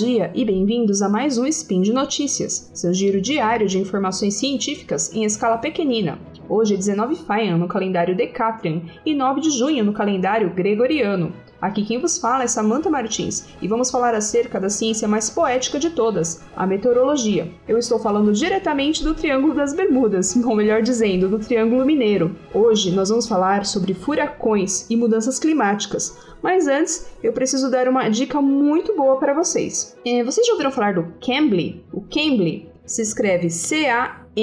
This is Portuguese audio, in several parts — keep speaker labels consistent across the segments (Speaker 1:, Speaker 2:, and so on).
Speaker 1: dia e bem-vindos a mais um Spin de Notícias, seu giro diário de informações científicas em escala pequenina. Hoje é 19 Faian no calendário Decatrian e 9 de junho no calendário Gregoriano. Aqui quem vos fala é Samantha Martins e vamos falar acerca da ciência mais poética de todas, a meteorologia. Eu estou falando diretamente do Triângulo das Bermudas, ou melhor dizendo, do Triângulo Mineiro. Hoje nós vamos falar sobre furacões e mudanças climáticas. Mas antes, eu preciso dar uma dica muito boa para vocês. É, vocês já ouviram falar do Cambly? O Cambly se escreve C-A-M-B-L-Y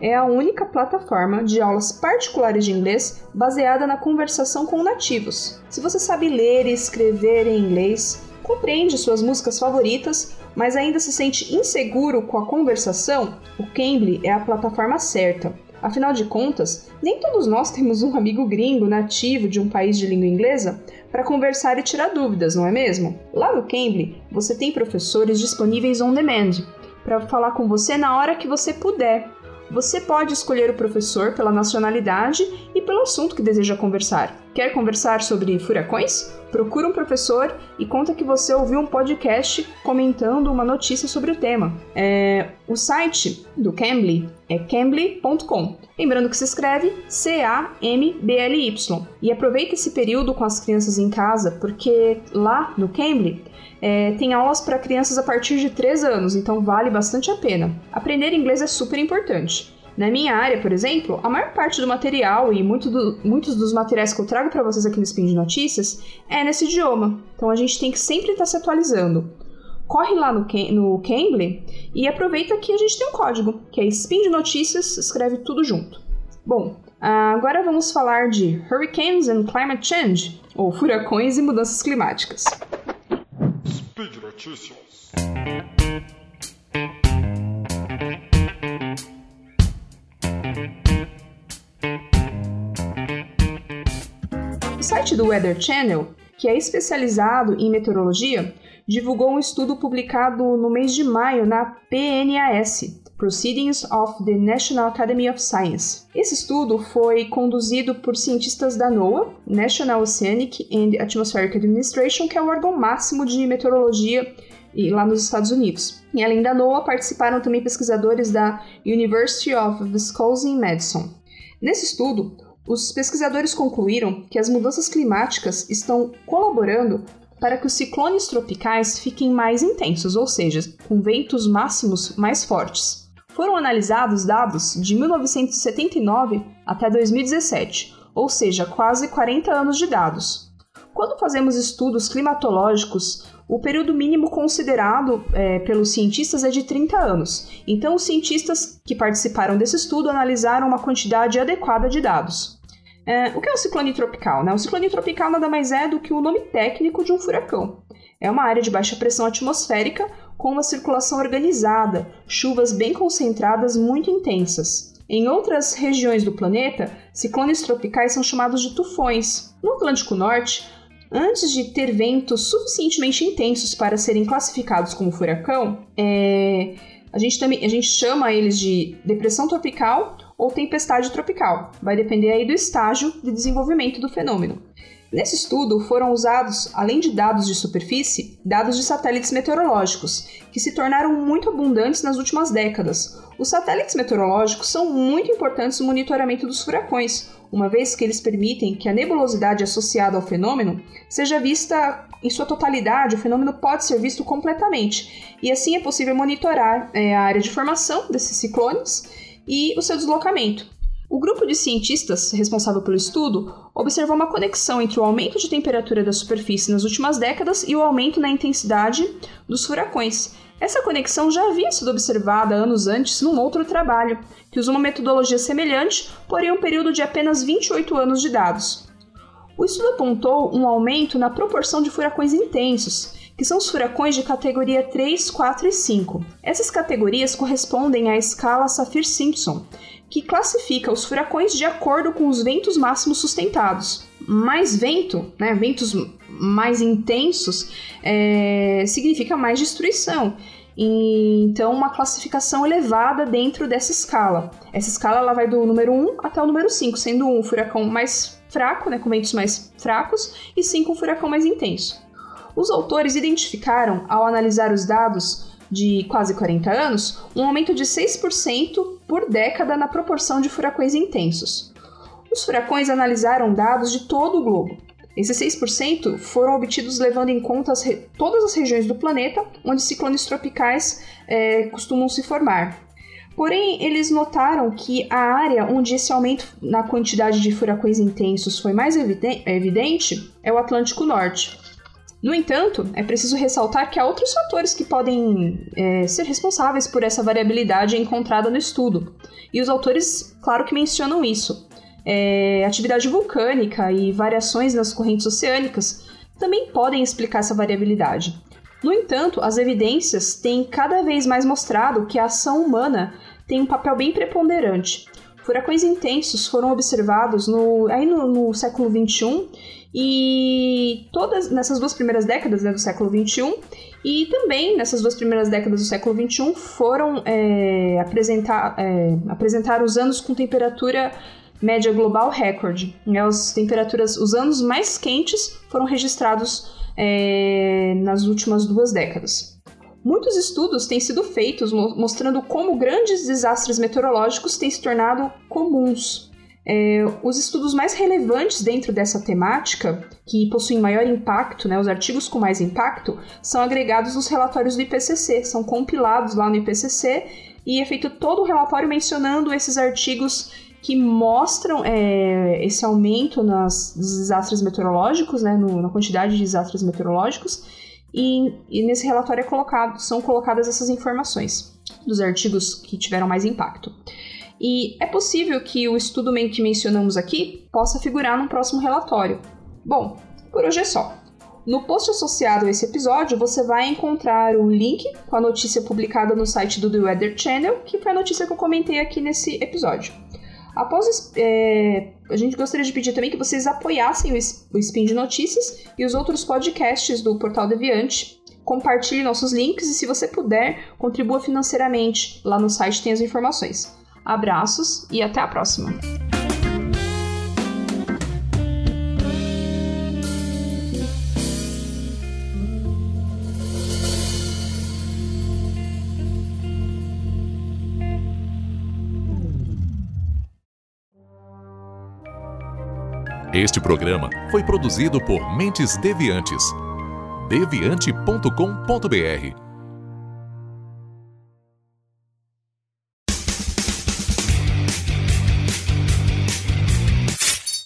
Speaker 1: é a única plataforma de aulas particulares de inglês baseada na conversação com nativos. Se você sabe ler e escrever em inglês, compreende suas músicas favoritas, mas ainda se sente inseguro com a conversação, o Cambly é a plataforma certa. Afinal de contas, nem todos nós temos um amigo gringo nativo de um país de língua inglesa para conversar e tirar dúvidas, não é mesmo? Lá no Cambly, você tem professores disponíveis on demand para falar com você na hora que você puder você pode escolher o professor pela nacionalidade e pelo assunto que deseja conversar. Quer conversar sobre furacões? Procura um professor e conta que você ouviu um podcast comentando uma notícia sobre o tema. É, o site do Cambly é cambly.com. Lembrando que se escreve C-A-M-B-L-Y. E aproveita esse período com as crianças em casa, porque lá no Cambly é, tem aulas para crianças a partir de 3 anos, então vale bastante a pena. Aprender inglês é super importante. Na minha área, por exemplo, a maior parte do material e muito do, muitos dos materiais que eu trago para vocês aqui no Spin de Notícias é nesse idioma. Então a gente tem que sempre estar tá se atualizando. Corre lá no, no Cambly e aproveita que a gente tem um código, que é Spin de Notícias, escreve tudo junto. Bom, agora vamos falar de Hurricanes and Climate Change, ou furacões e mudanças climáticas. Speed Notícias. O site do Weather Channel, que é especializado em meteorologia, divulgou um estudo publicado no mês de maio na PNAS, Proceedings of the National Academy of Science. Esse estudo foi conduzido por cientistas da NOAA, National Oceanic and Atmospheric Administration, que é o órgão máximo de meteorologia lá nos Estados Unidos. E além da NOAA, participaram também pesquisadores da University of Wisconsin-Madison. Nesse estudo, os pesquisadores concluíram que as mudanças climáticas estão colaborando para que os ciclones tropicais fiquem mais intensos, ou seja, com ventos máximos mais fortes foram analisados dados de 1979 até 2017, ou seja, quase 40 anos de dados. Quando fazemos estudos climatológicos, o período mínimo considerado é, pelos cientistas é de 30 anos. Então, os cientistas que participaram desse estudo analisaram uma quantidade adequada de dados. É, o que é um ciclone tropical? Né? O ciclone tropical nada mais é do que o nome técnico de um furacão. É uma área de baixa pressão atmosférica com uma circulação organizada, chuvas bem concentradas muito intensas. Em outras regiões do planeta, ciclones tropicais são chamados de tufões. No Atlântico Norte, antes de ter ventos suficientemente intensos para serem classificados como furacão, é... a, gente também, a gente chama eles de depressão tropical ou tempestade tropical. Vai depender aí do estágio de desenvolvimento do fenômeno. Nesse estudo foram usados, além de dados de superfície, dados de satélites meteorológicos, que se tornaram muito abundantes nas últimas décadas. Os satélites meteorológicos são muito importantes no monitoramento dos furacões, uma vez que eles permitem que a nebulosidade associada ao fenômeno seja vista em sua totalidade, o fenômeno pode ser visto completamente, e assim é possível monitorar é, a área de formação desses ciclones e o seu deslocamento. O grupo de cientistas responsável pelo estudo observou uma conexão entre o aumento de temperatura da superfície nas últimas décadas e o aumento na intensidade dos furacões. Essa conexão já havia sido observada anos antes num outro trabalho, que usou uma metodologia semelhante, porém um período de apenas 28 anos de dados. O estudo apontou um aumento na proporção de furacões intensos, que são os furacões de categoria 3, 4 e 5. Essas categorias correspondem à escala Saffir-Simpson, que classifica os furacões de acordo com os ventos máximos sustentados. Mais vento, né, ventos mais intensos, é, significa mais destruição. Então, uma classificação elevada dentro dessa escala. Essa escala ela vai do número 1 até o número 5, sendo um furacão mais fraco, né, com ventos mais fracos, e 5 um furacão mais intenso. Os autores identificaram, ao analisar os dados de quase 40 anos, um aumento de 6% por década na proporção de furacões intensos. Os furacões analisaram dados de todo o globo. Esses 6% foram obtidos levando em conta as todas as regiões do planeta onde ciclones tropicais é, costumam se formar. Porém, eles notaram que a área onde esse aumento na quantidade de furacões intensos foi mais evidente é o Atlântico Norte. No entanto, é preciso ressaltar que há outros fatores que podem é, ser responsáveis por essa variabilidade encontrada no estudo. E os autores, claro que mencionam isso. É, atividade vulcânica e variações nas correntes oceânicas também podem explicar essa variabilidade. No entanto, as evidências têm cada vez mais mostrado que a ação humana tem um papel bem preponderante. Furacões intensos foram observados no, aí no, no século XXI e todas nessas duas primeiras décadas né, do século XXI e também nessas duas primeiras décadas do século XXI foram é, apresentar, é, apresentar os anos com temperatura média global recorde. Né, as temperaturas, os anos mais quentes foram registrados é, nas últimas duas décadas. Muitos estudos têm sido feitos mostrando como grandes desastres meteorológicos têm se tornado comuns. É, os estudos mais relevantes dentro dessa temática, que possuem maior impacto, né, os artigos com mais impacto, são agregados nos relatórios do IPCC, são compilados lá no IPCC e é feito todo o relatório mencionando esses artigos que mostram é, esse aumento nas, nos desastres meteorológicos, né, no, na quantidade de desastres meteorológicos, e, e nesse relatório é colocado, são colocadas essas informações dos artigos que tiveram mais impacto. E é possível que o estudo que mencionamos aqui possa figurar num próximo relatório. Bom, por hoje é só. No post associado a esse episódio, você vai encontrar o link com a notícia publicada no site do The Weather Channel, que foi a notícia que eu comentei aqui nesse episódio. Após é, a gente gostaria de pedir também que vocês apoiassem o, Spin de Notícias e os outros podcasts do Portal Deviante. Compartilhe nossos links e, se você puder, contribua financeiramente. Lá no site tem as informações. Abraços e até a próxima!
Speaker 2: Este programa foi produzido por Mentes Deviantes. deviante.com.br.